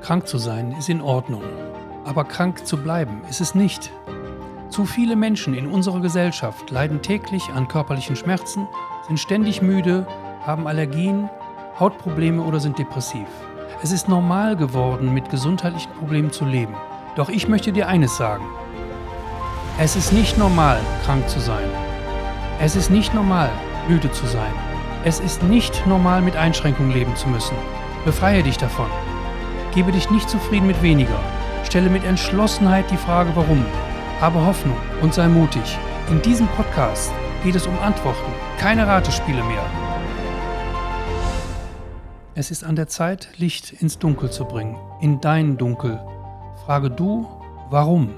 Krank zu sein ist in Ordnung, aber krank zu bleiben ist es nicht. Zu viele Menschen in unserer Gesellschaft leiden täglich an körperlichen Schmerzen, sind ständig müde, haben Allergien, Hautprobleme oder sind depressiv. Es ist normal geworden, mit gesundheitlichen Problemen zu leben. Doch ich möchte dir eines sagen. Es ist nicht normal, krank zu sein. Es ist nicht normal, müde zu sein. Es ist nicht normal, mit Einschränkungen leben zu müssen. Befreie dich davon. Gebe dich nicht zufrieden mit weniger. Stelle mit Entschlossenheit die Frage, warum. Habe Hoffnung und sei mutig. In diesem Podcast geht es um Antworten, keine Ratespiele mehr. Es ist an der Zeit, Licht ins Dunkel zu bringen, in dein Dunkel. Frage du, warum?